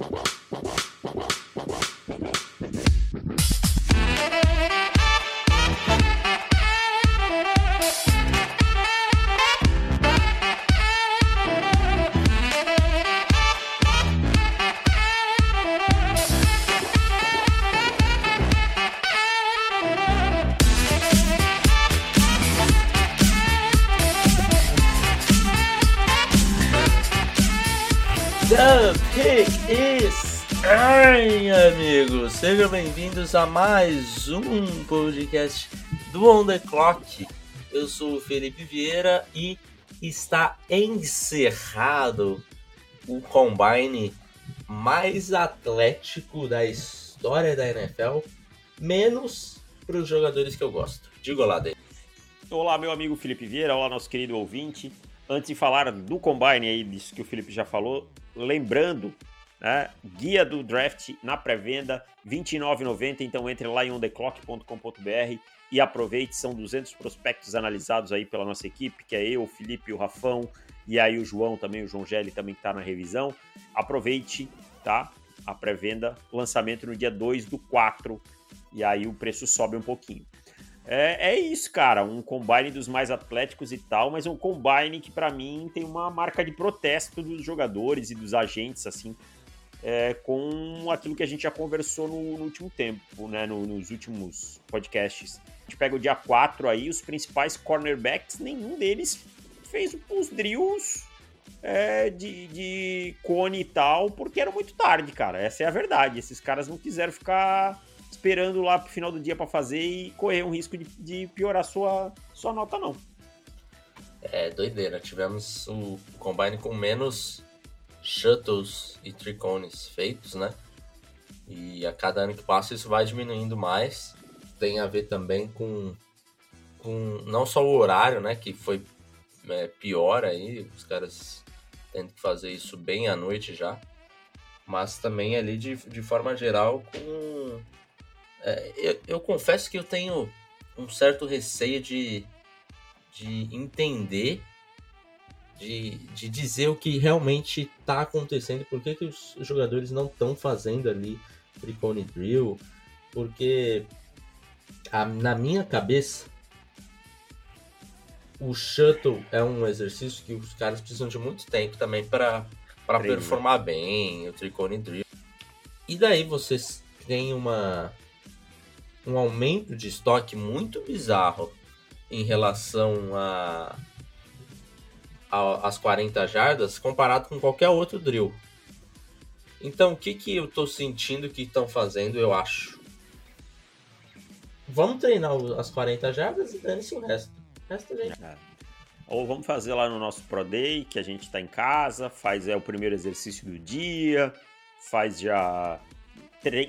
The sejam bem-vindos a mais um podcast do On The Clock. Eu sou o Felipe Vieira e está encerrado o combine mais atlético da história da NFL, menos para os jogadores que eu gosto. Diga lá, David. Olá, meu amigo Felipe Vieira, olá, nosso querido ouvinte. Antes de falar do combine aí, disso que o Felipe já falou, lembrando, né, guia do draft na pré-venda, R$ 29,90, então entre lá em ontheclock.com.br e aproveite, são 200 prospectos analisados aí pela nossa equipe, que é eu, o Felipe, o Rafão e aí o João também, o João Gelli também está na revisão. Aproveite, tá? A pré-venda, lançamento no dia 2 do 4 e aí o preço sobe um pouquinho. É, é, isso, cara. Um combine dos mais atléticos e tal, mas um combine que para mim tem uma marca de protesto dos jogadores e dos agentes, assim, é, com aquilo que a gente já conversou no, no último tempo, né? No, nos últimos podcasts. A gente pega o dia 4 aí, os principais cornerbacks, nenhum deles fez os drills é, de, de cone e tal, porque era muito tarde, cara. Essa é a verdade. Esses caras não quiseram ficar esperando lá pro final do dia para fazer e correr um risco de, de, piorar sua, sua nota, não. É doideira. Tivemos o combine com menos shuttles e tricones feitos, né? E a cada ano que passa isso vai diminuindo mais. Tem a ver também com, com não só o horário, né? Que foi é, pior aí, os caras tendo que fazer isso bem à noite já. Mas também ali de, de forma geral com é, eu, eu, confesso que eu tenho um certo receio de, de entender, de, de dizer o que realmente está acontecendo, por que, que os jogadores não estão fazendo ali Tricone Drill, porque a, na minha cabeça o shuttle é um exercício que os caras precisam de muito tempo também para performar bem, o Tricone Drill. E daí vocês têm uma um aumento de estoque muito bizarro em relação a as 40 jardas comparado com qualquer outro drill. Então, o que, que eu estou sentindo que estão fazendo, eu acho? Vamos treinar as 40 jardas e dane-se o resto. O resto a gente... É. Ou vamos fazer lá no nosso Pro Day, que a gente está em casa, faz é, o primeiro exercício do dia, faz já.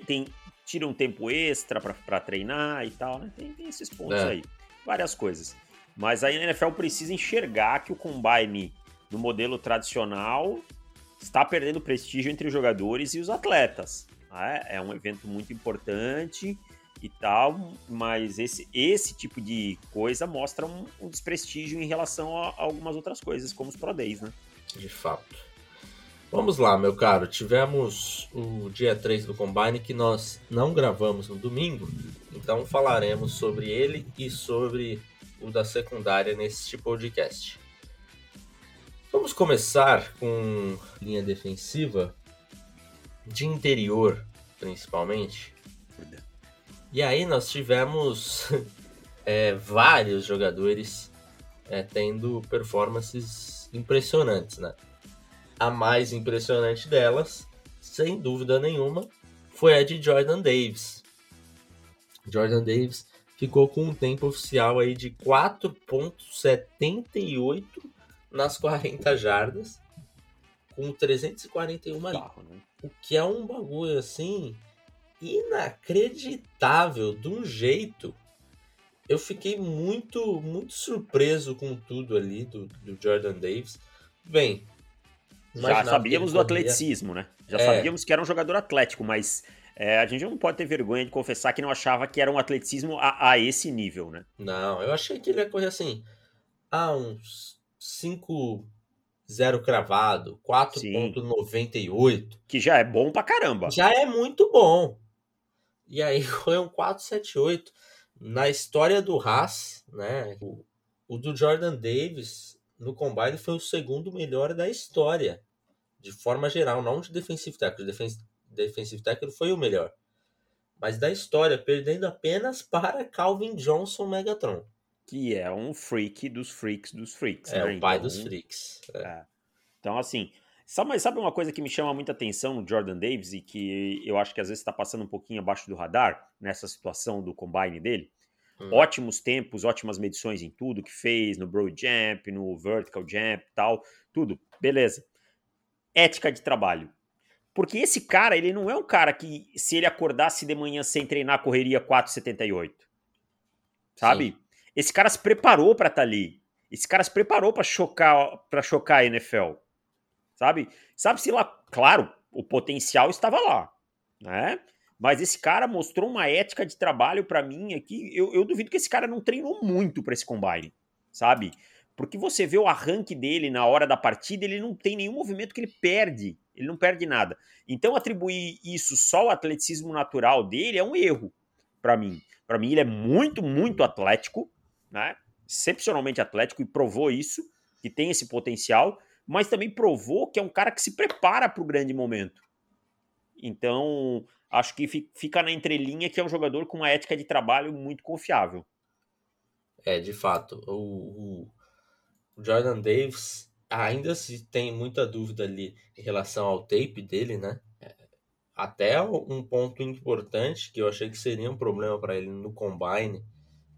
Tem, tira um tempo extra para treinar e tal, né? Tem, tem esses pontos é. aí. Várias coisas. Mas a NFL precisa enxergar que o combine no modelo tradicional está perdendo prestígio entre os jogadores e os atletas. Né? É um evento muito importante e tal, mas esse, esse tipo de coisa mostra um, um desprestígio em relação a, a, algumas outras coisas, como os Pro Days, né? De fato. Vamos lá, meu caro. Tivemos o dia 3 do Combine que nós não gravamos no domingo, então falaremos sobre ele e sobre o da secundária neste podcast. Vamos começar com linha defensiva de interior, principalmente. E aí nós tivemos é, vários jogadores é, tendo performances impressionantes, né? a mais impressionante delas, sem dúvida nenhuma, foi a de Jordan Davis. Jordan Davis ficou com um tempo oficial aí de 4.78 nas 40 jardas, com 341 ali. Né? O que é um bagulho assim inacreditável de um jeito. Eu fiquei muito, muito surpreso com tudo ali do, do Jordan Davis. Bem, já sabíamos do atleticismo, né? Já é. sabíamos que era um jogador atlético, mas é, a gente não pode ter vergonha de confessar que não achava que era um atleticismo a, a esse nível, né? Não, eu achei que ele ia correr assim, a uns 5 zero cravado, 4.98. Que já é bom pra caramba. Já é muito bom. E aí foi um 478. Na história do Haas, né? O, o do Jordan Davis no combine foi o segundo melhor da história. De forma geral, não de defensive tackle. Defensive, defensive tackle foi o melhor. Mas da história, perdendo apenas para Calvin Johnson Megatron. Que é um freak dos freaks dos freaks. É né? o pai então, dos freaks. É. É. Então, assim, sabe, sabe uma coisa que me chama muita atenção no Jordan Davis e que eu acho que às vezes está passando um pouquinho abaixo do radar nessa situação do combine dele? Hum. Ótimos tempos, ótimas medições em tudo que fez, no Broad Jump, no Vertical Jump tal, tudo, beleza. Ética de trabalho. Porque esse cara, ele não é um cara que, se ele acordasse de manhã sem treinar, correria 4,78. Sabe? Sim. Esse cara se preparou para estar tá ali. Esse cara se preparou para chocar, para chocar a NFL. Sabe? Sabe-se lá, claro, o potencial estava lá, né? Mas esse cara mostrou uma ética de trabalho para mim aqui. Eu, eu duvido que esse cara não treinou muito para esse combine, sabe? Porque você vê o arranque dele na hora da partida, ele não tem nenhum movimento que ele perde. Ele não perde nada. Então, atribuir isso só ao atleticismo natural dele é um erro para mim. Para mim, ele é muito, muito atlético, né? Excepcionalmente atlético e provou isso, que tem esse potencial, mas também provou que é um cara que se prepara para o grande momento. Então, acho que fica na entrelinha que é um jogador com uma ética de trabalho muito confiável. É, de fato. O, o Jordan Davis ainda se tem muita dúvida ali em relação ao tape dele, né? Até um ponto importante que eu achei que seria um problema para ele no combine,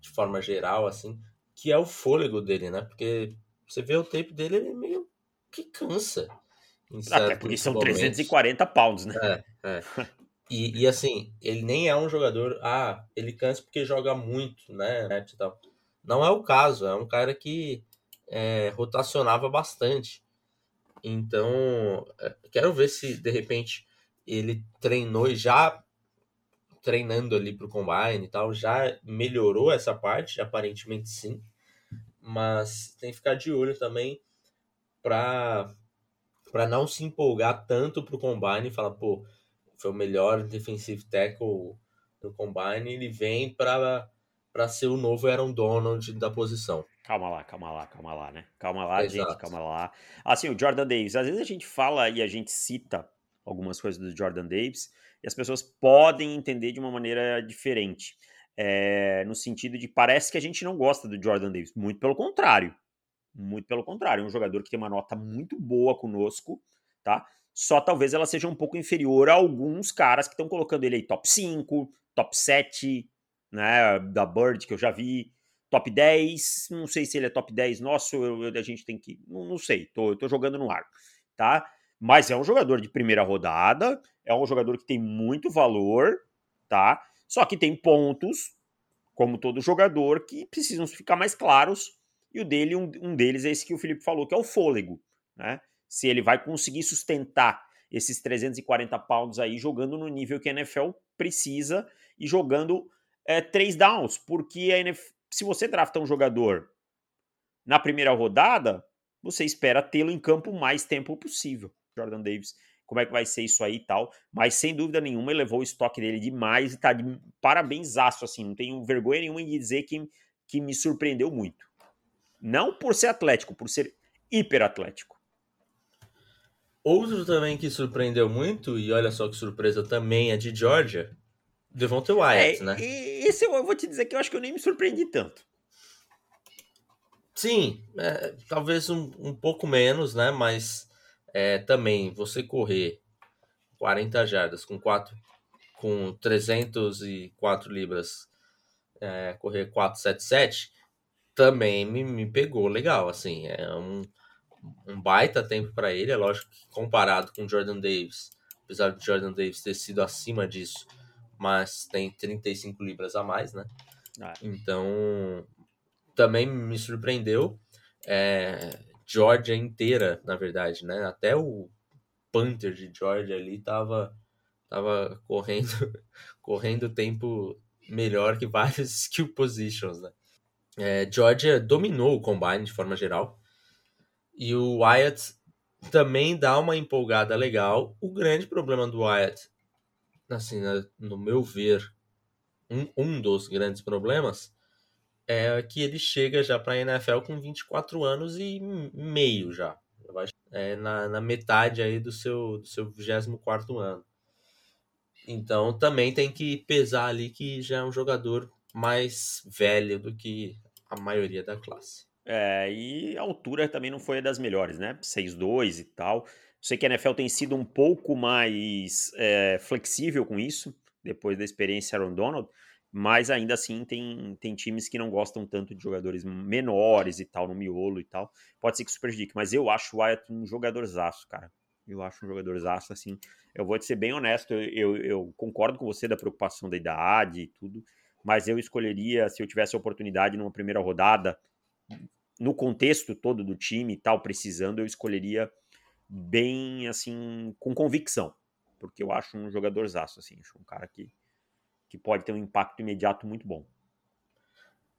de forma geral, assim, que é o fôlego dele, né? Porque você vê o tape dele, ele é meio que cansa. Até porque são momentos. 340 pounds, né? É, é. E, e, assim, ele nem é um jogador, ah, ele cansa porque joga muito, né? Não é o caso, é um cara que é, rotacionava bastante. Então, é, quero ver se de repente ele treinou e já treinando ali para o combine e tal, já melhorou essa parte, aparentemente sim. Mas tem que ficar de olho também para para não se empolgar tanto para o combine e falar, pô, foi o melhor defensive tackle no combine, ele vem para para ser o novo Aaron Donald da posição. Calma lá, calma lá, calma lá, né? Calma lá, Exato. gente, calma lá. Assim, o Jordan Davis, às vezes a gente fala e a gente cita algumas coisas do Jordan Davis e as pessoas podem entender de uma maneira diferente. É, no sentido de parece que a gente não gosta do Jordan Davis. Muito pelo contrário. Muito pelo contrário. É um jogador que tem uma nota muito boa conosco, tá? Só talvez ela seja um pouco inferior a alguns caras que estão colocando ele aí top 5, top 7, né? Da Bird, que eu já vi top 10, não sei se ele é top 10 nosso, eu, a gente tem que, não, não sei, tô, tô jogando no ar, tá? Mas é um jogador de primeira rodada, é um jogador que tem muito valor, tá? Só que tem pontos, como todo jogador, que precisam ficar mais claros, e o dele, um, um deles é esse que o Felipe falou, que é o fôlego, né? Se ele vai conseguir sustentar esses 340 pounds aí jogando no nível que a NFL precisa e jogando é, três downs, porque a NFL, se você drafta um jogador na primeira rodada, você espera tê-lo em campo o mais tempo possível. Jordan Davis, como é que vai ser isso aí e tal. Mas sem dúvida nenhuma, ele levou o estoque dele demais e tá de parabéns, assim. Não tenho vergonha nenhuma em dizer que, que me surpreendeu muito. Não por ser atlético, por ser hiperatlético. Outro também que surpreendeu muito, e olha só que surpresa também é de Georgia, Devonta Wyatt, é, né? Esse eu vou te dizer que eu acho que eu nem me surpreendi tanto. Sim, é, talvez um, um, pouco menos, né? Mas é, também você correr 40 jardas com 4 com 304 libras, é, correr 477 também me, me pegou legal, assim, é um, um baita tempo para ele, é lógico que comparado com Jordan Davis, apesar de Jordan Davis ter sido acima disso, mas tem 35 libras a mais, né? Ah. Então, também me surpreendeu. É, Georgia inteira, na verdade, né? Até o Panther de Georgia ali tava, tava correndo, correndo tempo melhor que vários skill positions, né? É, Georgia dominou o combine de forma geral. E o Wyatt também dá uma empolgada legal. O grande problema do Wyatt, assim, né, no meu ver, um, um dos grandes problemas é que ele chega já para a NFL com 24 anos e meio já. É na, na metade aí do seu, do seu 24 ano. Então também tem que pesar ali que já é um jogador mais velho do que a maioria da classe. É, e a altura também não foi das melhores, né? 6'2 e tal. Sei que a NFL tem sido um pouco mais é, flexível com isso, depois da experiência Aaron Donald, mas ainda assim tem, tem times que não gostam tanto de jogadores menores e tal, no miolo e tal. Pode ser que isso prejudique, mas eu acho o Wyatt um jogadorzaço, cara. Eu acho um jogadorzaço, assim. Eu vou te ser bem honesto, eu, eu concordo com você da preocupação da idade e tudo, mas eu escolheria, se eu tivesse a oportunidade numa primeira rodada, no contexto todo do time e tal, precisando, eu escolheria bem, assim, com convicção, porque eu acho um jogadorzaço, assim, acho um cara que que pode ter um impacto imediato muito bom.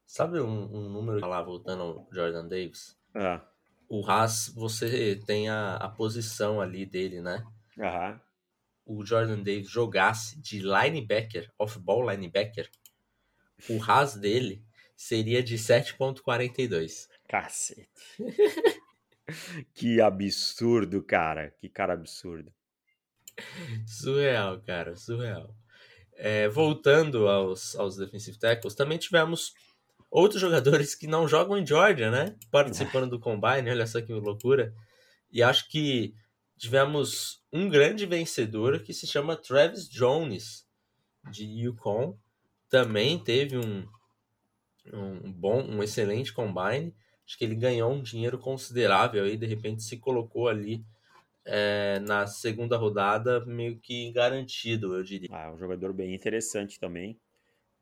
Sabe um, um número lá, voltando ao Jordan Davis? É. O Haas, você tem a, a posição ali dele, né? Uhum. O Jordan Davis jogasse de linebacker, off-ball linebacker, o Haas dele seria de 7.42. Cacete. que absurdo, cara. Que cara absurdo. Surreal, cara, surreal. É, voltando aos, aos defensive tackles, também tivemos outros jogadores que não jogam em Georgia, né? Participando do Combine, olha só que loucura. E acho que tivemos um grande vencedor que se chama Travis Jones, de Yukon. Também teve um, um bom, um excelente Combine. Acho que ele ganhou um dinheiro considerável aí, de repente se colocou ali é, na segunda rodada meio que garantido, eu diria. Ah, um jogador bem interessante também.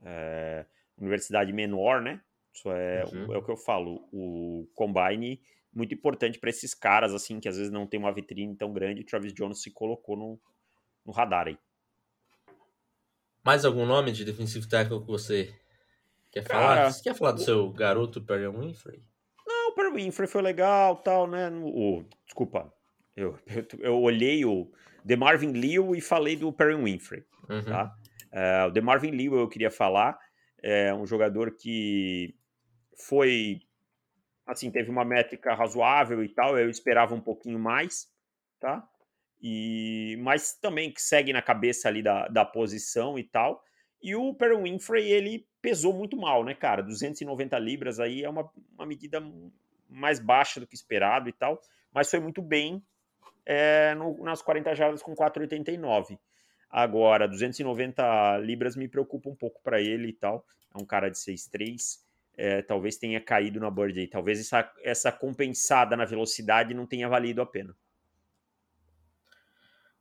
É, universidade menor, né? Isso é, uhum. é o que eu falo. O Combine muito importante para esses caras, assim, que às vezes não tem uma vitrine tão grande. O Travis Jones se colocou no, no radar aí. Mais algum nome de defensive tackle que você quer falar? Cara, você quer falar do o... seu garoto Perry Winfrey? Não, o Perry Winfrey foi legal, tal, né? O, desculpa, eu, eu, eu olhei o The Marvin Liu e falei do Perry Winfrey, uhum. tá? Uh, o The Marvin Liu eu queria falar, é um jogador que foi, assim, teve uma métrica razoável e tal, eu esperava um pouquinho mais, tá? E, mas também que segue na cabeça ali da, da posição e tal. E o Perry Winfrey, ele pesou muito mal, né, cara? 290 libras aí é uma, uma medida mais baixa do que esperado e tal, mas foi muito bem é, no, nas 40 jardas com 4,89. Agora, 290 libras me preocupa um pouco para ele e tal. É um cara de 6,3. É, talvez tenha caído na bird. Talvez essa, essa compensada na velocidade não tenha valido a pena.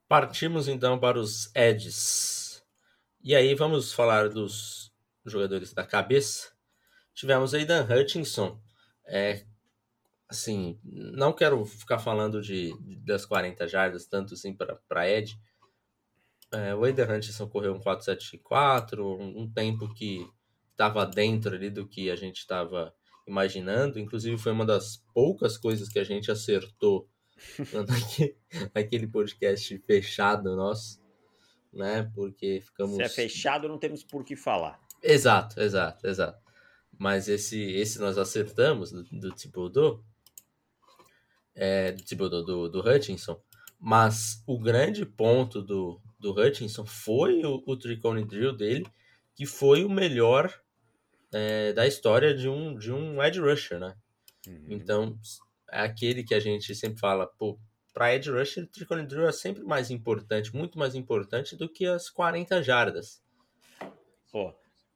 Partimos então para os edges. E aí vamos falar dos jogadores da cabeça. Tivemos aí Dan Hutchinson, é, assim, não quero ficar falando de, de das 40 jardas, tanto assim para Ed. É, o Eder Hutchinson correu um 4.74, um, um tempo que estava dentro ali do que a gente estava imaginando. Inclusive, foi uma das poucas coisas que a gente acertou naquele podcast fechado nosso, né? Porque ficamos. Se é fechado, não temos por que falar. Exato, exato, exato. Mas esse, esse nós acertamos do, do Thibodeau é, do, tipo, do, do, do Hutchinson, mas o grande ponto do, do Hutchinson foi o, o Tricone Drill dele, que foi o melhor é, da história de um, de um edge rusher, né? Uhum. Então, é aquele que a gente sempre fala, pô, para edge rusher, o Tricone Drill é sempre mais importante, muito mais importante do que as 40 jardas. Pô,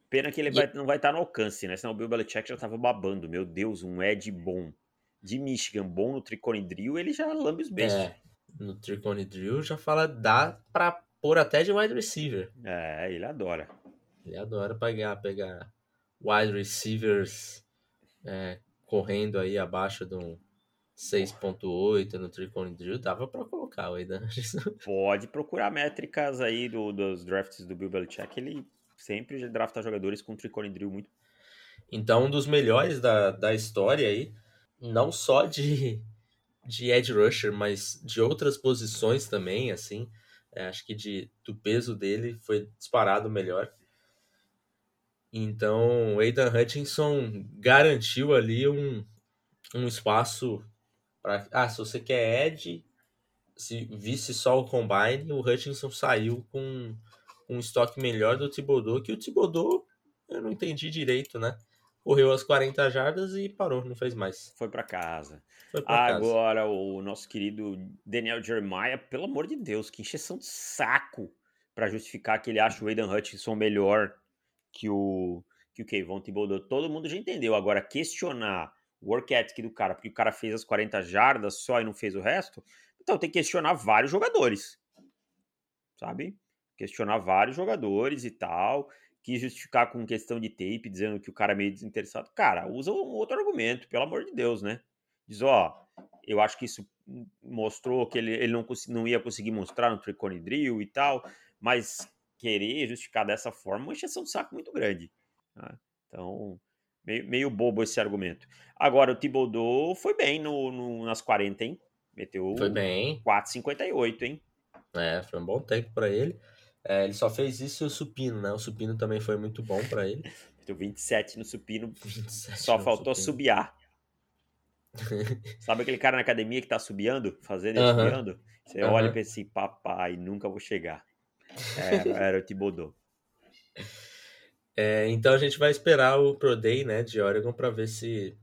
pena que ele vai, não vai estar no alcance, né? Senão o Bill Belichick já tava babando. Meu Deus, um edge bom de Michigan bom no Tricone Drill, ele já lambe os beijos. É, no Tricone Drill já fala, dá pra pôr até de wide receiver. É, ele adora. Ele adora pegar, pegar wide receivers é, correndo aí abaixo de um 6.8 no Tricone Drill, dava para colocar o Aidan Pode procurar métricas aí do, dos drafts do Bill Belichick, ele sempre drafta jogadores com Tricone Drill muito. Então, um dos melhores da, da história aí, não só de, de edge rusher, mas de outras posições também, assim. É, acho que de, do peso dele foi disparado melhor. Então, Aidan Hutchinson garantiu ali um, um espaço para. Ah, se você quer Ed, se visse só o Combine, o Hutchinson saiu com um estoque melhor do Thibodeau, que o Thibodeau eu não entendi direito, né? Correu as 40 jardas e parou, não fez mais. Foi para casa. Foi Agora, casa. o nosso querido Daniel Jeremiah, pelo amor de Deus, que encheção de saco para justificar que ele acha o Aidan Hutchinson melhor que o que o Kevon Thibodeau. Todo mundo já entendeu. Agora, questionar o work ethic do cara, porque o cara fez as 40 jardas só e não fez o resto, então tem que questionar vários jogadores. Sabe? Questionar vários jogadores e tal quis justificar com questão de tape, dizendo que o cara é meio desinteressado. Cara, usa um outro argumento, pelo amor de Deus, né? Diz, ó, eu acho que isso mostrou que ele, ele não, não ia conseguir mostrar no Tricone Drill e tal, mas querer justificar dessa forma é uma encheção de saco muito grande. Né? Então, meio, meio bobo esse argumento. Agora, o Thibodeau foi bem no, no, nas 40, hein? Meteu foi bem. 4,58, hein? É, foi um bom tempo para ele. É, ele só fez isso e o supino, né? O supino também foi muito bom para ele. Deu 27 no supino, 27 só no faltou supino. subiar. Sabe aquele cara na academia que tá subiando, fazendo e uh -huh. subiando? Você olha e pensa assim, papai, nunca vou chegar. Era, era o Thibodeau. É, então a gente vai esperar o Pro Day, né, de Oregon para ver se,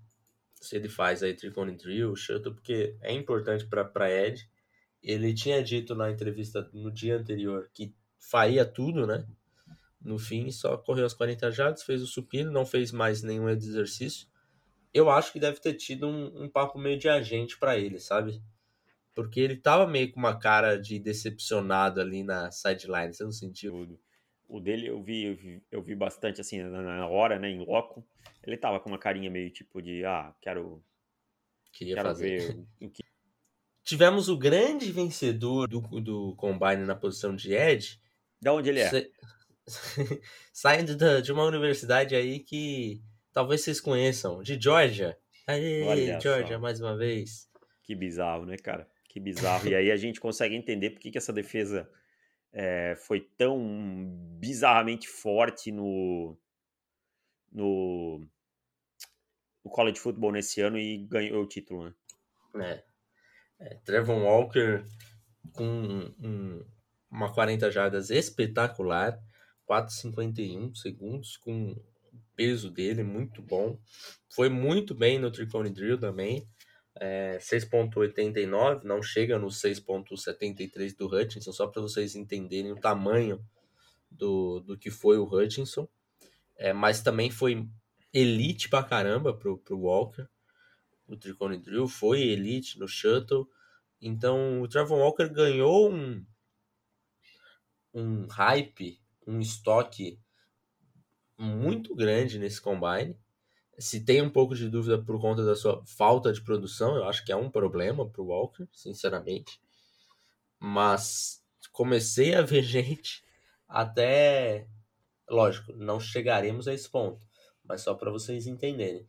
se ele faz aí Tricone Drill, Shuttle, porque é importante para Ed. Ele tinha dito na entrevista no dia anterior que faria tudo, né? No fim, só correu as 40 jardas, fez o supino, não fez mais nenhum exercício. Eu acho que deve ter tido um, um papo meio de agente para ele, sabe? Porque ele tava meio com uma cara de decepcionado ali na sideline, você não sentiu? O dele eu vi, eu vi, eu vi bastante assim na hora, né, em loco. Ele tava com uma carinha meio tipo de, ah, quero queria quero fazer ver o que Tivemos o grande vencedor do, do Combine na posição de Ed, da onde ele é? Saindo de uma universidade aí que talvez vocês conheçam, de Georgia. Aê, Olha Georgia, só. mais uma vez. Que bizarro, né, cara? Que bizarro. e aí a gente consegue entender por que, que essa defesa é, foi tão bizarramente forte no, no, no college football nesse ano e ganhou o título, né? É. é Trevor Walker com um, uma 40 jardas espetacular, 4,51 segundos, com o peso dele muito bom. Foi muito bem no Tricone Drill também, é, 6,89, não chega no 6,73 do Hutchinson, só para vocês entenderem o tamanho do, do que foi o Hutchinson. É, mas também foi elite pra caramba pro, pro Walker. O Tricone Drill foi elite no Shuttle. Então o Trevor Walker ganhou um, um hype, um estoque muito grande nesse combine. Se tem um pouco de dúvida por conta da sua falta de produção, eu acho que é um problema para o Walker, sinceramente. Mas comecei a ver gente até. Lógico, não chegaremos a esse ponto, mas só para vocês entenderem.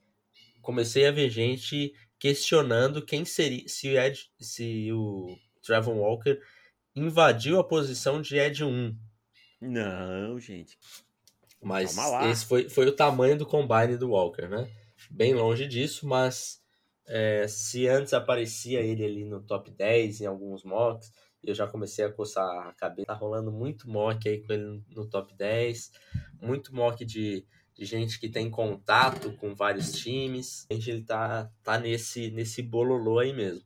Comecei a ver gente questionando quem seria se o, Ed, se o Trevor Walker invadiu a posição de Ed 1. Não, gente. Mas esse foi, foi o tamanho do combine do Walker, né? Bem longe disso, mas é, se antes aparecia ele ali no top 10 em alguns mocks, eu já comecei a coçar a cabeça. Tá rolando muito mock aí com ele no top 10, muito mock de, de gente que tem contato com vários times. A gente ele tá, tá nesse, nesse bololô aí mesmo.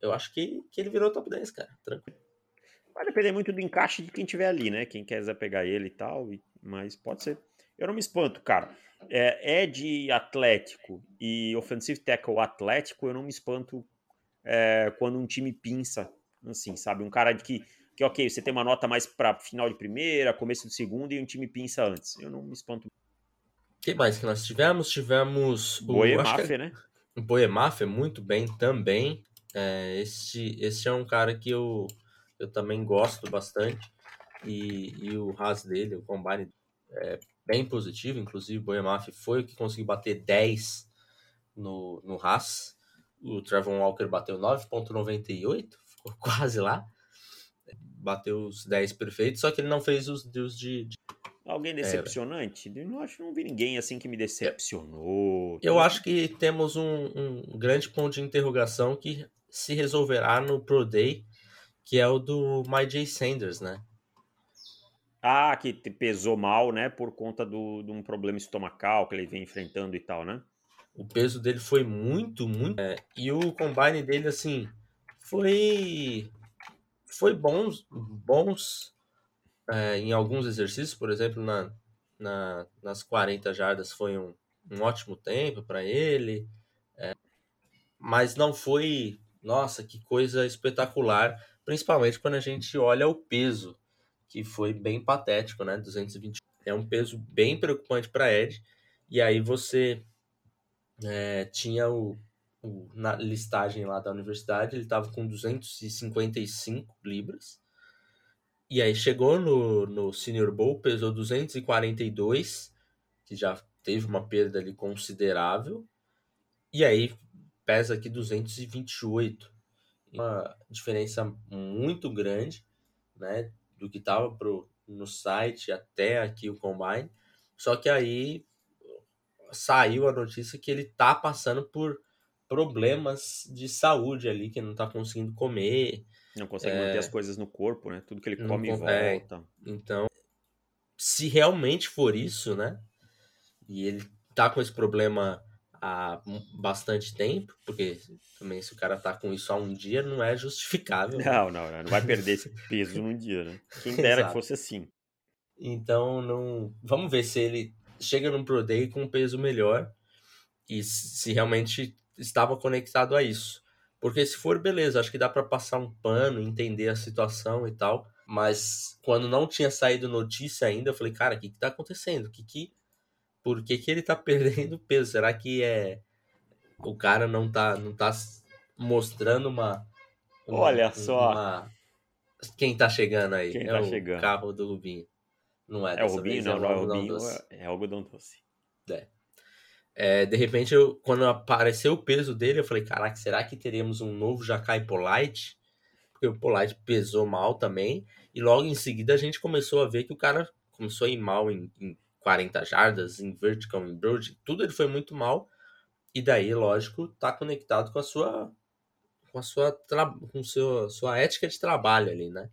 Eu acho que, que ele virou top 10, cara. Tranquilo. Vai depender muito do encaixe de quem tiver ali, né? Quem quiser pegar ele e tal, mas pode ser. Eu não me espanto, cara. É, é de Atlético e Offensive Tackle Atlético, eu não me espanto é, quando um time pinça, assim, sabe? Um cara de que, que, ok, você tem uma nota mais para final de primeira, começo de segunda e um time pinça antes. Eu não me espanto. O que mais que nós tivemos? Tivemos o Boemaf, é, né? O Boemaf muito bem também. É, esse, esse é um cara que eu eu também gosto bastante. E, e o Haas dele, o combine, é bem positivo. Inclusive, o Boemaf foi o que conseguiu bater 10 no, no Haas. o Trevor Walker bateu 9.98, ficou quase lá. Bateu os 10 perfeitos, só que ele não fez os, os de, de... Alguém decepcionante? É. Eu não acho que não vi ninguém assim que me decepcionou. Eu acho que temos um, um grande ponto de interrogação que se resolverá no Pro Day, que é o do MyJ Sanders, né? Ah, que pesou mal, né? Por conta do, de um problema estomacal que ele vem enfrentando e tal, né? O peso dele foi muito, muito. É, e o combine dele, assim, foi. Foi bons, bons é, em alguns exercícios, por exemplo, na, na, nas 40 jardas foi um, um ótimo tempo para ele. É, mas não foi, nossa, que coisa espetacular, principalmente quando a gente olha o peso que foi bem patético, né? 220 é um peso bem preocupante para Ed. E aí você é, tinha o, o, na listagem lá da universidade, ele estava com 255 libras. E aí chegou no, no Senior Bowl, pesou 242, que já teve uma perda ali considerável. E aí pesa aqui 228. Uma diferença muito grande, né? do que estava no site até aqui o Combine. Só que aí saiu a notícia que ele tá passando por problemas de saúde ali, que não tá conseguindo comer. Não consegue é... manter as coisas no corpo, né? Tudo que ele come não, é, volta. então, se realmente for isso, né? E ele tá com esse problema há bastante tempo, porque também se o cara tá com isso há um dia, não é justificável. Né? Não, não, não, vai perder esse peso num dia, né? Quem dera que fosse assim. Então, não. Vamos ver se ele chega num Pro Day com um peso melhor e se realmente estava conectado a isso. Porque se for, beleza, acho que dá para passar um pano, entender a situação e tal. Mas quando não tinha saído notícia ainda, eu falei, cara, o que, que tá acontecendo? O que, que por que, que ele tá perdendo peso? Será que é o cara não tá não tá mostrando uma, uma Olha só. Uma... Quem tá chegando aí? Quem é tá o chegando? carro do Rubinho. Não é, é o Rubinho, não, é não é o Rubinho, doce. é algodão doce. É. é. de repente, eu, quando apareceu o peso dele, eu falei, caraca, será que teremos um novo Jacai Polite? Porque o Polite pesou mal também, e logo em seguida a gente começou a ver que o cara começou a ir mal em, em 40 jardas, em vertical, em broad, tudo ele foi muito mal. E daí, lógico, tá conectado com a sua com a sua com seu, sua ética de trabalho ali, né?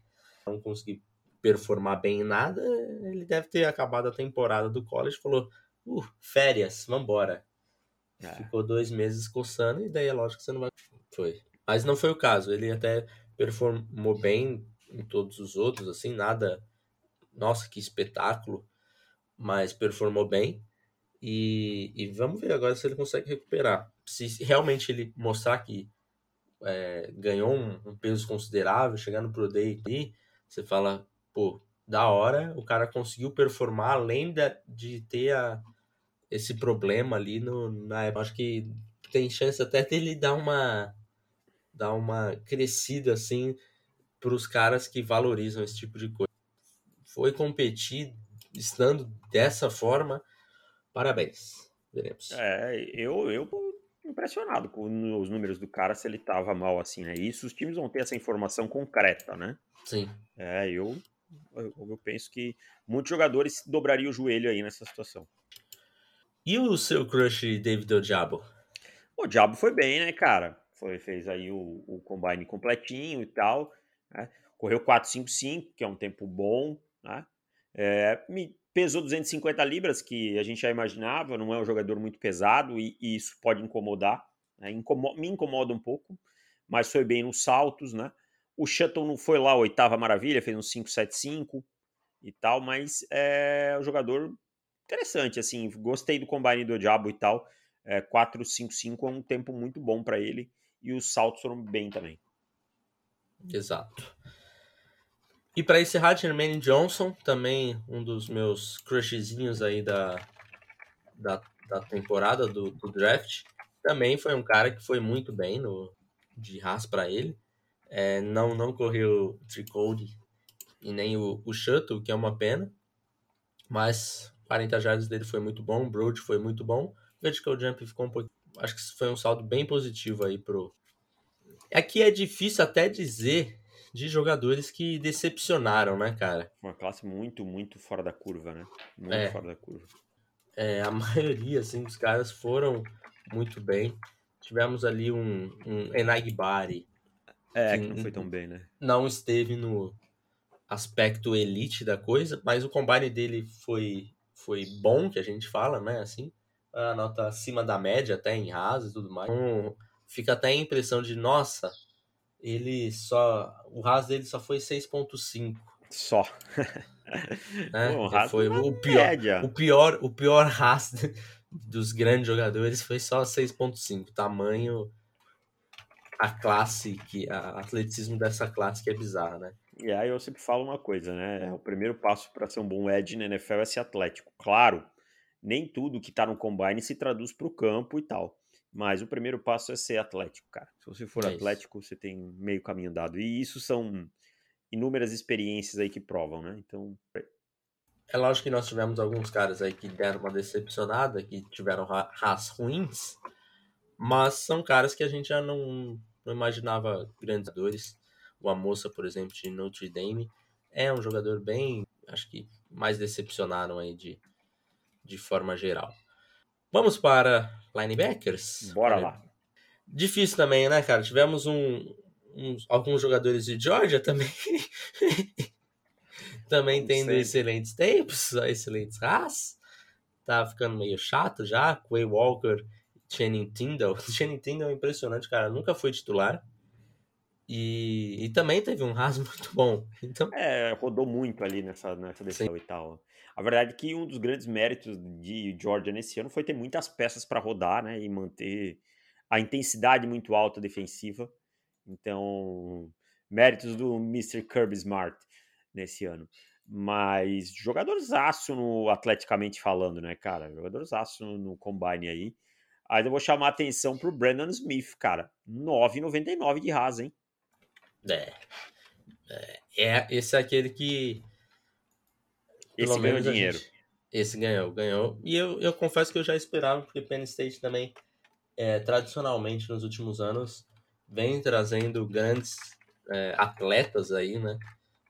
Não conseguir performar bem em nada, ele deve ter acabado a temporada do college, falou, uh, férias, vambora. É. Ficou dois meses coçando e daí é lógico que você não vai. Foi. Mas não foi o caso. Ele até performou bem em todos os outros, assim, nada. Nossa, que espetáculo mas performou bem. E, e vamos ver agora se ele consegue recuperar. Se realmente ele mostrar que é, ganhou um, um, peso considerável, chegar no Pro Day aqui, você fala, pô, da hora, o cara conseguiu performar além de, de ter a, esse problema ali no, na época. Acho que tem chance até dele dar uma, dar uma crescida assim para os caras que valorizam esse tipo de coisa. Foi competir estando dessa forma, parabéns. Veremos. É, eu, eu impressionado com os números do cara se ele tava mal assim, né? Isso os times vão ter essa informação concreta, né? Sim. É, eu, eu, eu penso que muitos jogadores dobrariam o joelho aí nessa situação. E o seu crush David O Diabo? O Diabo foi bem, né, cara? Foi, fez aí o, o combine completinho e tal. Né? Correu 4.55, que é um tempo bom, né? É, me pesou 250 libras, que a gente já imaginava, não é um jogador muito pesado e, e isso pode incomodar. Né? Incomo me incomoda um pouco, mas foi bem nos saltos, né? O Shuttle não foi lá a oitava maravilha, fez um 5,75 e tal, mas é um jogador interessante, assim, gostei do combine do Diabo e tal. É, 4,55 é um tempo muito bom para ele e os saltos foram bem também. Exato. E para encerrar, Jermaine Johnson, também um dos meus crushzinhos aí da, da, da temporada do, do, draft. Também foi um cara que foi muito bem no, de raça para ele. É, não, não correu o Tricode e nem o, o Shuttle, que é uma pena. Mas 40 jardas dele foi muito bom, o Broad foi muito bom. O Vertical Jump ficou um pouco acho que foi um saldo bem positivo aí pro. Aqui é difícil até dizer de jogadores que decepcionaram, né, cara? Uma classe muito, muito fora da curva, né? Muito é. fora da curva. É, a maioria, assim, dos caras foram muito bem. Tivemos ali um, um Enagbari. É, que, que não foi tão bem, né? Não esteve no aspecto elite da coisa, mas o combine dele foi, foi bom, que a gente fala, né? Assim, a nota acima da média, até em rasa e tudo mais. Então, fica até a impressão de, nossa, ele só. O RAS dele só foi 6.5. Só. né? Pô, foi o pior, média. o pior, o pior RAS dos grandes jogadores foi só 6.5. Tamanho a classe que a atleticismo dessa classe que é bizarra, né? E aí eu sempre falo uma coisa, né? O primeiro passo para ser um bom edge na NFL é ser atlético. Claro, nem tudo que tá no combine se traduz para o campo e tal. Mas o primeiro passo é ser atlético, cara. Se você for é atlético, isso. você tem meio caminho dado. E isso são inúmeras experiências aí que provam, né? Então. É lógico que nós tivemos alguns caras aí que deram uma decepcionada, que tiveram ras ruins, mas são caras que a gente já não, não imaginava grandes jogadores. O Amoça, por exemplo, de Notre Dame, é um jogador bem, acho que mais decepcionaram aí de, de forma geral. Vamos para linebackers? Bora lá. Difícil também, né, cara? Tivemos um, uns, alguns jogadores de Georgia também. também tendo sei. excelentes tempos, excelentes ras. Tá ficando meio chato já. Quay Walker, Channing Tindall. Channing Tindall é impressionante, cara. Nunca foi titular. E, e também teve um ras muito bom. Então... É, rodou muito ali nessa, nessa decisão e tal. A verdade é que um dos grandes méritos de Georgia nesse ano foi ter muitas peças para rodar, né? E manter a intensidade muito alta defensiva. Então, méritos do Mr. Kirby Smart nesse ano. Mas jogadores aço no atleticamente falando, né, cara? Jogadores aço no, combine aí. Aí eu vou chamar a atenção pro Brandon Smith, cara. 9,99 de rasa, hein? É. É, esse é aquele que esse ganhou dinheiro. Gente, esse ganhou, ganhou. E eu, eu confesso que eu já esperava, porque Penn State também, é, tradicionalmente, nos últimos anos, vem trazendo grandes é, atletas aí, né?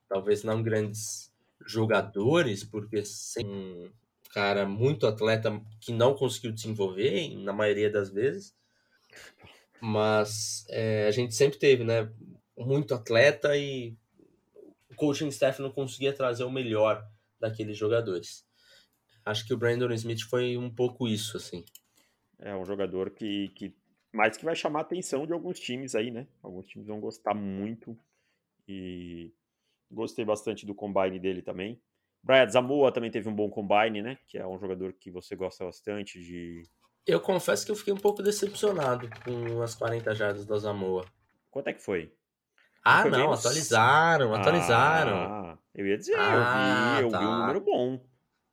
Talvez não grandes jogadores, porque sem um cara muito atleta que não conseguiu desenvolver, na maioria das vezes. Mas é, a gente sempre teve, né? Muito atleta e o coaching staff não conseguia trazer o melhor daqueles jogadores. Acho que o Brandon Smith foi um pouco isso, assim. É um jogador que, que mais que vai chamar a atenção de alguns times aí, né? Alguns times vão gostar muito e gostei bastante do combine dele também. Brian Zamoa também teve um bom combine, né? Que é um jogador que você gosta bastante de. Eu confesso que eu fiquei um pouco decepcionado com as 40 jardas da Zamoa. Quanto é que foi? Ah, não, não atualizaram, atualizaram. Ah, eu ia dizer, ah, eu, vi, eu tá. vi um número bom.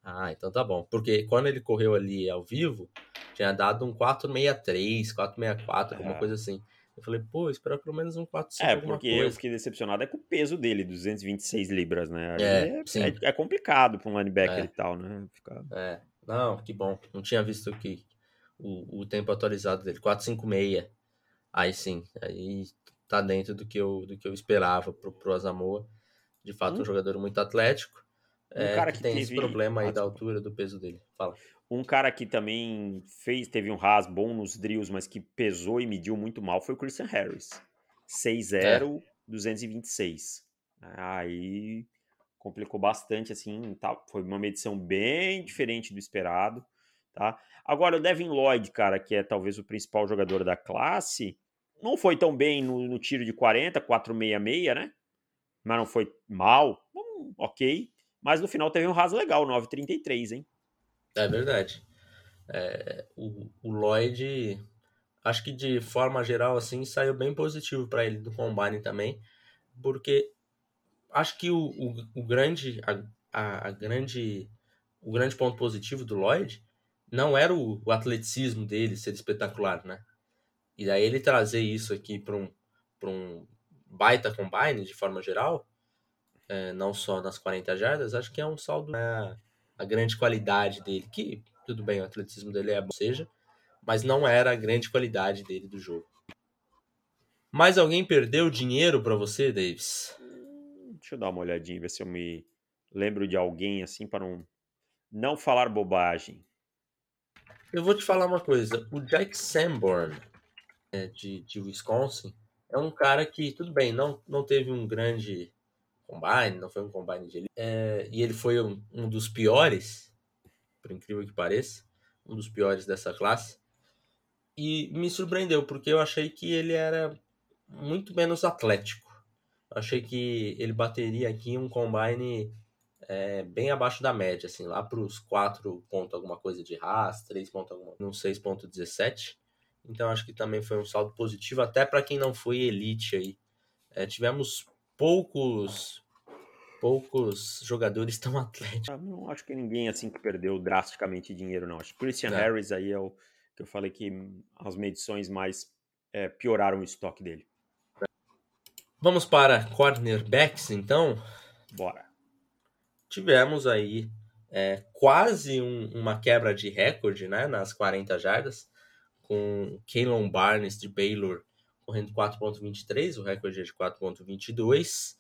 Ah, então tá bom. Porque quando ele correu ali ao vivo, tinha dado um 463, 464, é. alguma coisa assim. Eu falei, pô, espero pelo menos um 45 É, porque coisa. eu fiquei decepcionado é com o peso dele, 226 libras, né? É, é, é, é, complicado para um linebacker é. e tal, né? Ficar... É, não, que bom. Não tinha visto que o, o tempo atualizado dele, 456. Aí sim, aí tá dentro do que eu, do que eu esperava pro, pro Asamoah. De fato, hum. um jogador muito atlético. Um é, cara que, que tem teve... esse problema aí ah, da altura, do peso dele. Fala. Um cara que também fez, teve um ras bom nos drills, mas que pesou e mediu muito mal foi o Christian Harris. 6-0, é. 226. Aí complicou bastante, assim, tá? foi uma medição bem diferente do esperado, tá? Agora, o Devin Lloyd, cara, que é talvez o principal jogador da classe, não foi tão bem no, no tiro de 40, 466, né? Mas não foi mal, hum, ok. Mas no final teve um raso legal, 9,33, hein? É verdade. É, o, o Lloyd, acho que de forma geral, assim, saiu bem positivo para ele do Combine também, porque acho que o, o, o grande, a, a, a, grande, o grande ponto positivo do Lloyd não era o, o atleticismo dele ser espetacular, né? E daí ele trazer isso aqui para um, um baita combine, de forma geral, é, não só nas 40 jardas, acho que é um saldo né, a grande qualidade dele, que tudo bem, o atletismo dele é bom, seja, mas não era a grande qualidade dele do jogo. Mais alguém perdeu dinheiro para você, Davis? Deixa eu dar uma olhadinha, ver se eu me lembro de alguém assim para não, não falar bobagem. Eu vou te falar uma coisa. O Jack Sanborn, é, de, de Wisconsin, é um cara que, tudo bem, não, não teve um grande combine, não foi um combine de elite, é, e ele foi um, um dos piores, por incrível que pareça, um dos piores dessa classe. E me surpreendeu, porque eu achei que ele era muito menos atlético. Eu achei que ele bateria aqui um combine é, bem abaixo da média, assim, lá para os 4 ponto alguma coisa de RAS, 3 ponto alguma, no 6.17. Então acho que também foi um saldo positivo, até para quem não foi elite aí. É, tivemos poucos poucos jogadores tão atléticos. Ah, não acho que ninguém assim que perdeu drasticamente dinheiro, não. Acho que Christian é. Harris aí é o que eu falei que as medições mais é, pioraram o estoque dele. Vamos para cornerbacks, então? Bora. Tivemos aí é, quase um, uma quebra de recorde né, nas 40 jardas, com Keylon Barnes de Baylor correndo 4.23, o recorde é de 4.22.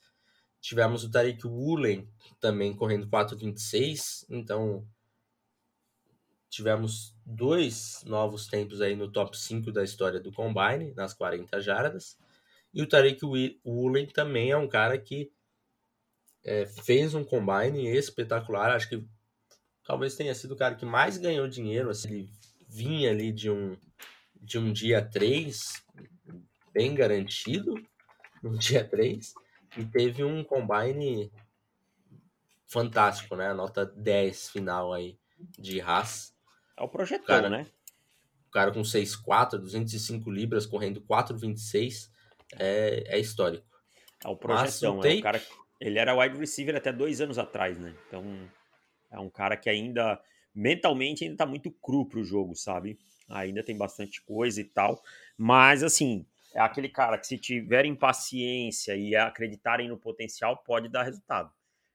Tivemos o Tariq Woolen também correndo 4.26, então tivemos dois novos tempos aí no top 5 da história do Combine, nas 40 jardas. E o Tariq Woolen também é um cara que é, fez um Combine espetacular, acho que talvez tenha sido o cara que mais ganhou dinheiro, assim, ele vinha ali de um, de um dia 3, bem garantido, no dia 3, e teve um combine fantástico, né? Nota 10 final aí de Haas. É o projetão, cara, né? O cara com 6'4", 205 libras, correndo 4'26", é, é histórico. É o projetão, Mas, é o cara... Ele era wide receiver até dois anos atrás, né? Então, é um cara que ainda, mentalmente, ainda tá muito cru pro jogo, sabe? Ainda tem bastante coisa e tal. Mas, assim, é aquele cara que se tiverem paciência e acreditarem no potencial, pode dar resultado.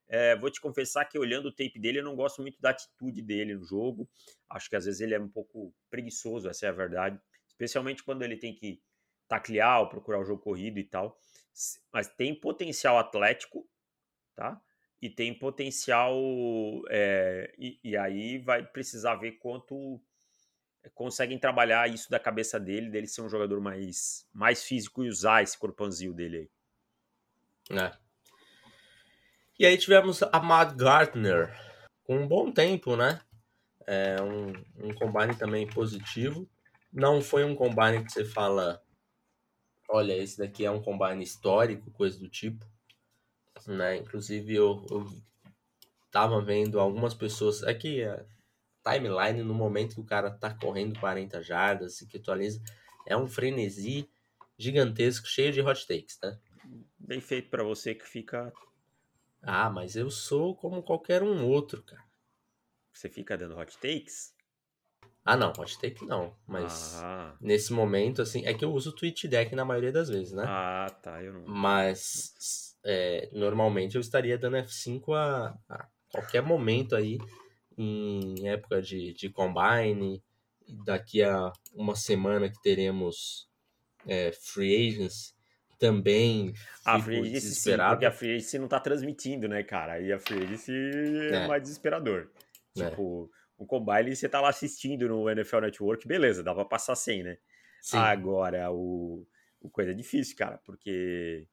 É, vou te confessar que olhando o tape dele, eu não gosto muito da atitude dele no jogo. Acho que às vezes ele é um pouco preguiçoso, essa é a verdade. Especialmente quando ele tem que taclear ou procurar o jogo corrido e tal. Mas tem potencial atlético, tá? E tem potencial. É, e, e aí vai precisar ver quanto conseguem trabalhar isso da cabeça dele, dele ser um jogador mais, mais físico e usar esse corpãozinho dele aí. É. E aí tivemos a Matt Gardner com um bom tempo, né? É um, um combine também positivo. Não foi um combine que você fala, olha, esse daqui é um combine histórico, coisa do tipo. Né? Inclusive eu, eu tava vendo algumas pessoas. Aqui é timeline no momento que o cara tá correndo 40 jardas e que atualiza. É um frenesi gigantesco, cheio de hot takes, né? Bem feito para você que fica. Ah, mas eu sou como qualquer um outro, cara. Você fica dando hot takes? Ah, não, hot take não. Mas ah. nesse momento, assim, é que eu uso o Twitch Deck na maioria das vezes, né? Ah, tá. Eu não. Mas é, normalmente eu estaria dando F5 a, a qualquer momento aí em época de, de combine. Daqui a uma semana que teremos é, free agents também. A free agency sim, porque a free agency não tá transmitindo, né, cara? Aí a free agency é, é mais desesperador. É. O combine você tá lá assistindo no NFL Network, beleza, dá pra passar sem, né? Sim. Agora, o, o coisa é difícil, cara, porque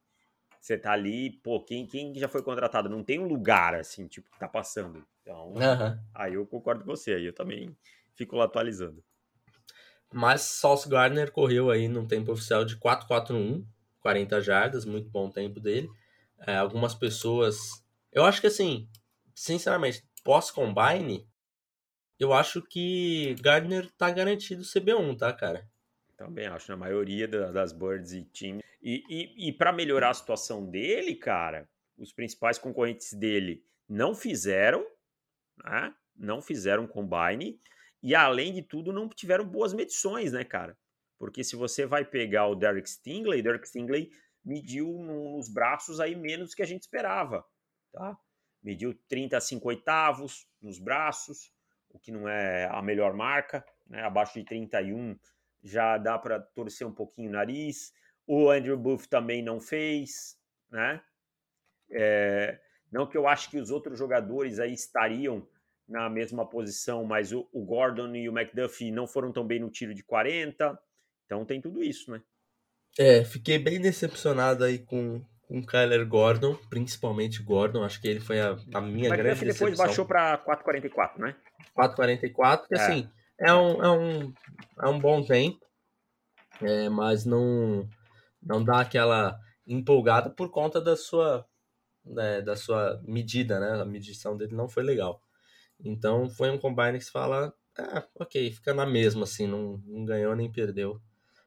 você tá ali, pô, quem, quem já foi contratado? Não tem um lugar, assim, tipo, que tá passando. Então, uhum. aí eu concordo com você, aí eu também fico lá atualizando. Mas Sauce Gardner correu aí num tempo oficial de 4-4-1, 40 jardas, muito bom tempo dele. É, algumas pessoas. Eu acho que assim, sinceramente, pós-combine, eu acho que Gardner tá garantido CB1, tá, cara? Também acho, na maioria das birds e times. E, e, e para melhorar a situação dele, cara, os principais concorrentes dele não fizeram né? não fizeram combine e, além de tudo, não tiveram boas medições, né, cara? Porque se você vai pegar o Derek Stingley, Derek Stingley mediu nos braços aí menos que a gente esperava, tá? Mediu 30 a 5 oitavos nos braços, o que não é a melhor marca, né? Abaixo de 31 já dá para torcer um pouquinho o nariz. O Andrew Booth também não fez, né? É, não que eu acho que os outros jogadores aí estariam na mesma posição, mas o, o Gordon e o McDuffie não foram tão bem no tiro de 40. Então tem tudo isso, né? É, fiquei bem decepcionado aí com, com o Kyler Gordon, principalmente Gordon. Acho que ele foi a, a minha Mas grande depois decepção. baixou para 4,44, né? 4,44, que É. assim, é um, é um, é um bom tempo, é, mas não, não dá aquela empolgada por conta da sua, né, da sua medida, né? A medição dele não foi legal. Então foi um combine que se fala, ah, ok, fica na mesma, assim, não, não ganhou nem perdeu.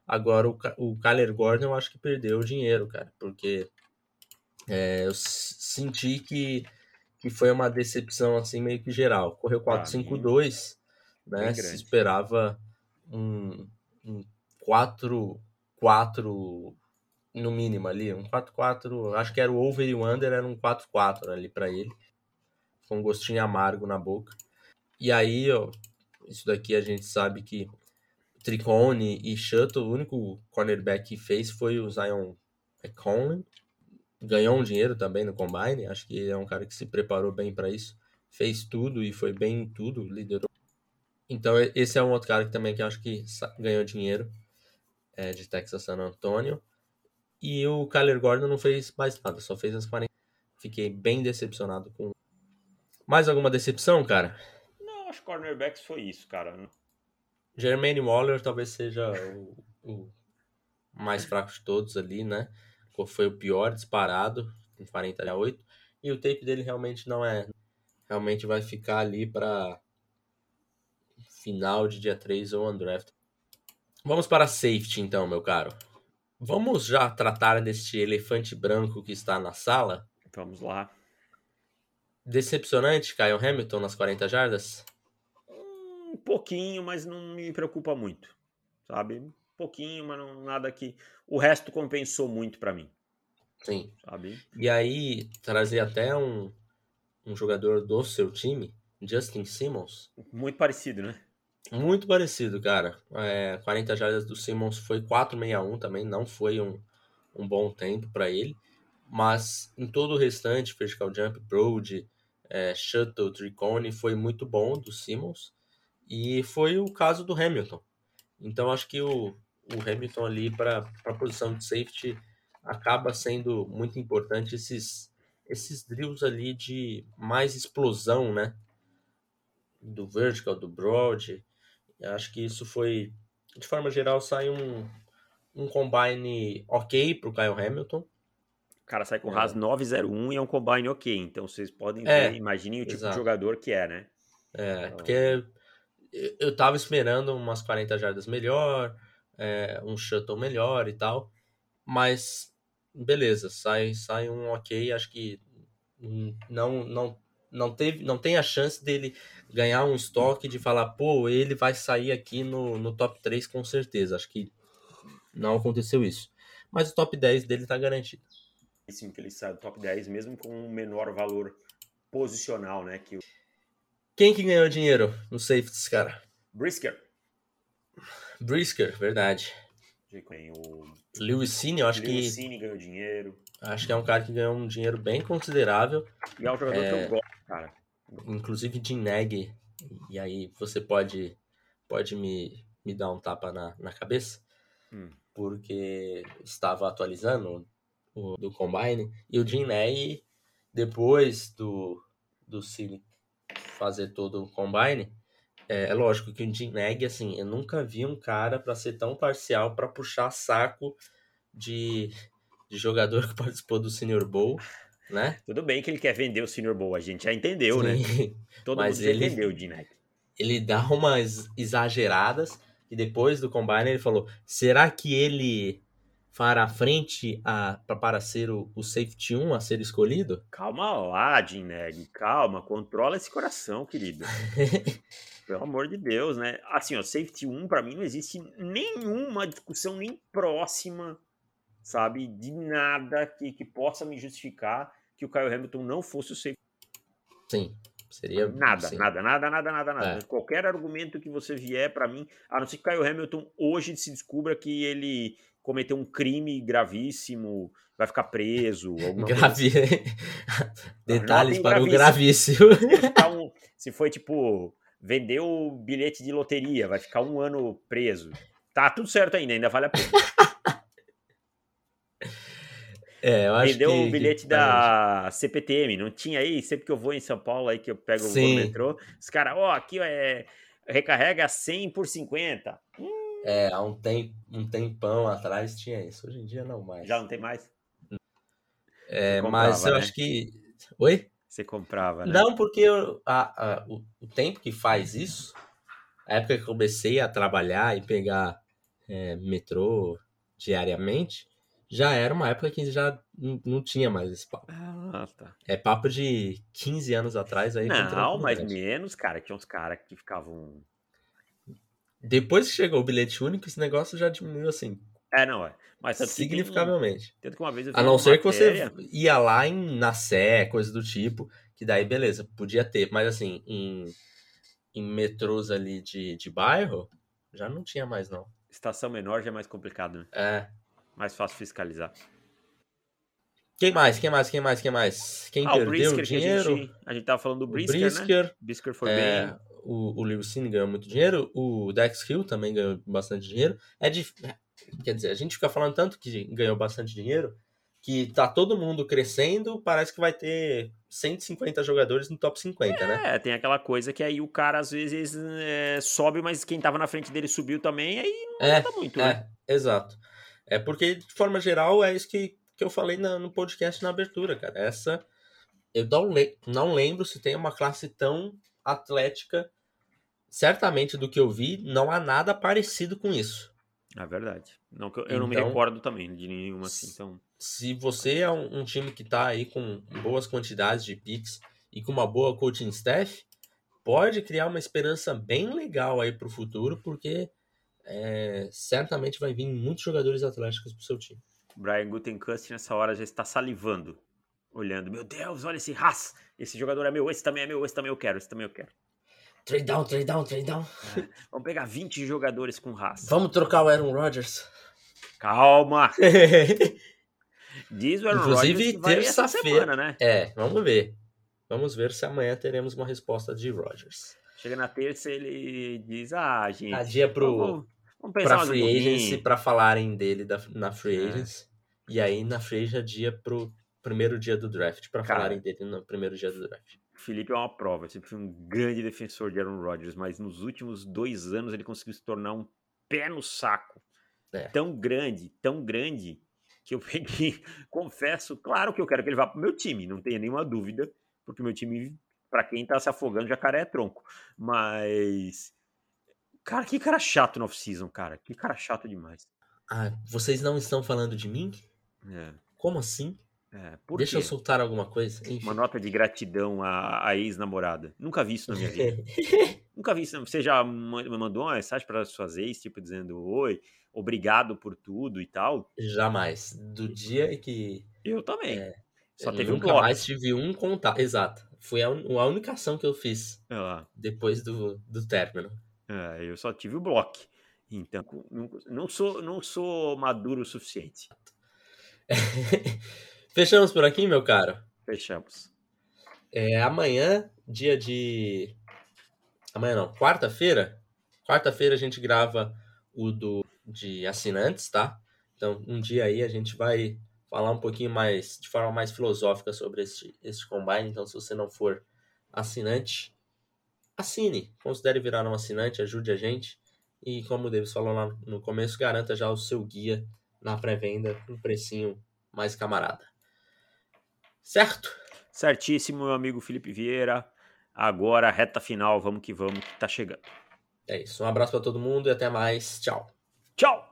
Agora o, o Kyler Gordon eu acho que perdeu o dinheiro, cara, porque é, eu senti que, que foi uma decepção assim meio que geral. Correu Pra 4-5-2, né? bem Se esperava um, um 4-4 no mínimo ali, um 4-4, acho que era o over e o under, era um 4-4 ali pra ele. Com um gostinho amargo na boca. E aí, ó, isso daqui a gente sabe que Tricone e Shuttle, o único cornerback que fez foi o Zion Conley. Ganhou um dinheiro também no Combine, acho que é um cara que se preparou bem para isso. Fez tudo e foi bem em tudo, liderou. Então esse é um outro cara que também que acho que ganhou dinheiro é, de Texas San Antonio. E o Kyler Gordon não fez mais nada, só fez as 40. Fiquei bem decepcionado com. Mais alguma decepção, cara? Não, acho que cornerbacks foi isso, cara. Jermaine Waller talvez seja o, o mais fraco de todos ali, né? Foi o pior disparado, com 40 a 8. E o tape dele realmente não é. Realmente vai ficar ali para final de dia 3 ou undraft. Vamos para safety então, meu caro. Vamos já tratar deste elefante branco que está na sala? Vamos lá. Decepcionante, Kyle Hamilton nas 40 jardas? Um pouquinho, mas não me preocupa muito, sabe? Pouquinho, mas não, nada que. O resto compensou muito pra mim, Sim. sabe? E aí, trazer até um, um jogador do seu time, Justin Simmons, Muito parecido, né? muito parecido, cara. É, 40 jardas do Simmons foi 4,61 também, não foi um, um bom tempo para ele. Mas em todo o restante, vertical jump, broad, é, shuttle, tricone, foi muito bom do Simmons. E foi o caso do Hamilton. Então acho que o, o Hamilton ali para a posição de safety acaba sendo muito importante esses, esses drills ali de mais explosão, né? Do vertical, do broad. Eu acho que isso foi, de forma geral, sai um, um combine ok pro Kyle Hamilton. O cara sai com É. RAS 901 e é um combine ok. Então vocês podem É, ver, imaginem o tipo exato. de jogador que é, né? É, Então- porque eu- eu tava esperando umas 40 jardas melhor, é, um shuttle melhor e tal, mas beleza, sai, sai um ok, acho que não, não, não, teve, não tem a chance dele ganhar um estoque de falar, pô, ele vai sair aqui no, no top 3 com certeza, acho que não aconteceu isso. Mas o top 10 dele tá garantido. Sim, que ele sai do top 10, mesmo com um menor valor posicional, né? Que Quem que ganhou dinheiro no safeties, cara? Brisker. Brisker, verdade. Tem o Lewis Cine, eu acho que Cine ganhou dinheiro. Acho que é um cara que ganhou um dinheiro bem considerável, E é um jogador que É. eu gosto, cara. inclusive de Neg. E aí você pode, pode me, me dar um tapa na, na cabeça, Hum. porque estava atualizando o do Combine. E o Jim Neg, depois do, do Cine fazer todo o Combine, é, é lógico que o Jim Neg, assim, eu nunca vi um cara para ser tão parcial para puxar saco de, de jogador que participou do Senior Bowl, né? Tudo bem que ele quer vender o Senior Bowl, a gente já entendeu, né? Sim. Todo Mas mundo ele- entendeu, Dinek. ele dá umas exageradas e depois do combine ele falou: será que ele fará frente a, pra- para ser o, o safety 1 a ser escolhido? Calma lá, Dineg, calma, controla esse coração, querido. Pelo amor de Deus, né? Assim, ó, safety 1 pra mim não existe nenhuma discussão nem próxima, sabe, de nada que, que possa me justificar que o Kyle Hamilton não fosse o safety. Sim, Seria nada, assim. nada, nada, nada, nada, nada. É. Qualquer argumento que você vier pra mim, a não ser que Kyle Hamilton hoje se descubra que ele cometeu um crime gravíssimo, vai ficar preso, alguma coisa Grave... Detalhes para o gravíssimo. gravíssimo. Se ficar um- se foi tipo, vendeu bilhete de loteria, vai ficar um ano preso. Tá tudo certo ainda, ainda vale a pena. É, eu acho Vendeu que, o bilhete que da CPTM, não tinha aí? Sempre que eu vou em São Paulo aí que eu pego o metrô, os caras, ó, aqui é recarrega 100 por 50. É, há um, tem, um tempão atrás tinha isso. Hoje em dia não mais. Já não tem mais? É, mas eu né? acho que. Oi? Você comprava, né? Não, porque eu- a- a- o, o tempo que faz isso, a época que eu comecei a trabalhar e pegar é, metrô diariamente, já era uma época que já não, tinha mais esse papo. Ah, tá. É papo de 15 anos atrás aí. Não, mas menos, cara. Tinha uns caras que ficavam. Depois que chegou o bilhete único, esse negócio já diminuiu assim, É, não, é. Mas que tem- significavelmente. Tanto que uma vez A não ser que matéria- você ia lá em, na Sé, coisa do tipo, que daí beleza, podia ter. Mas assim, em, em metrôs ali de, de bairro, já não tinha mais não. Estação menor já é mais complicado, né? É. Mais fácil fiscalizar. Quem mais? Quem mais? Quem mais? Quem mais? Quem ah, o perdeu Brisker, dinheiro? que a gente, a gente tava falando do o Brisker, né? Brisker, Brisker foi é, bem. o, o Lewis ganhou muito dinheiro, o Dex Hill também ganhou bastante dinheiro. É dif... Quer dizer, a gente fica falando tanto que ganhou bastante dinheiro, que tá todo mundo crescendo, parece que vai ter 150 jogadores no top 50, né? É, tem aquela coisa que aí o cara às vezes é, sobe, mas quem tava na frente dele subiu também, aí não É, muito, né? É, exato. É porque, de forma geral, é isso que, que eu falei na- no podcast na abertura, cara. Essa. Eu não, le- não lembro se tem uma classe tão atlética. Certamente do que eu vi, não há nada parecido com isso. É verdade. Não, eu, eu não me Então- recordo também de nenhuma assim, então. Se você é um, um time que tá aí com boas quantidades de picks e com uma boa coaching staff, pode criar uma esperança bem legal aí pro futuro, porque é, certamente vai vir muitos jogadores atléticos pro seu time. Brian Gutenkust nessa hora já está salivando, olhando. Meu Deus, olha esse Haas! Esse jogador é meu, esse também é meu, esse também eu quero, esse também eu quero. Trade down, trade down, trade down. Vamos pegar 20 jogadores com Haas. Vamos trocar o Aaron Rodgers. Calma! Diz o Aaron Inclusive, terça-feira. né? é, vamos ver. Vamos ver se amanhã teremos uma resposta de Rodgers. Chega na terça ele diz, ah, gente, Adia pro, vamos, vamos pra Free. Agency pra falarem dele da, na Free É. Agency. E aí na Free Agency dia pro primeiro dia do draft. Pra Cara. falarem dele no primeiro dia do draft. O Felipe é uma prova, eu sempre fui um grande defensor de Aaron Rodgers, mas nos últimos dois anos ele conseguiu se tornar um pé no saco. É. Tão grande, tão grande, que eu peguei, confesso, claro que eu quero que ele vá pro meu time, não tenha nenhuma dúvida, porque meu time, pra quem tá se afogando, jacaré é tronco. Mas. Cara, que cara chato no off-season, cara. Que cara chato demais. Ah, vocês não estão falando de mim? É, Como assim? É. Deixa quê? eu soltar alguma coisa. Enfim. Uma nota de gratidão à, à ex-namorada. Nunca vi isso na minha vida. Nunca vi isso. Você já mandou uma mensagem para suas ex, tipo, dizendo oi, obrigado por tudo e tal? Jamais. Do dia que Eu também. É, Só eu teve um nunca bloco. mais tive um contato. Exato. Foi a, un- a única ação que eu fiz Ah, depois do, do término. é, eu só tive o bloco. Então, não, não sou, não sou maduro o suficiente. Fechamos por aqui, meu caro. Fechamos. É, amanhã, dia de. Amanhã não, quarta-feira. Quarta-feira a gente grava o do de assinantes, tá? Então, um dia aí a gente vai falar um pouquinho mais, de forma mais filosófica sobre este, este combine. Então, se você não for assinante, assine. Considere virar um assinante, ajude a gente. E como o Davis falou lá no começo, garanta já o seu guia na pré-venda com um precinho mais camarada. Certo? Certíssimo, meu amigo Felipe Vieira. Agora, reta final, vamos que vamos, que tá chegando. É isso. Um abraço pra todo mundo e até mais. Tchau. Tchau!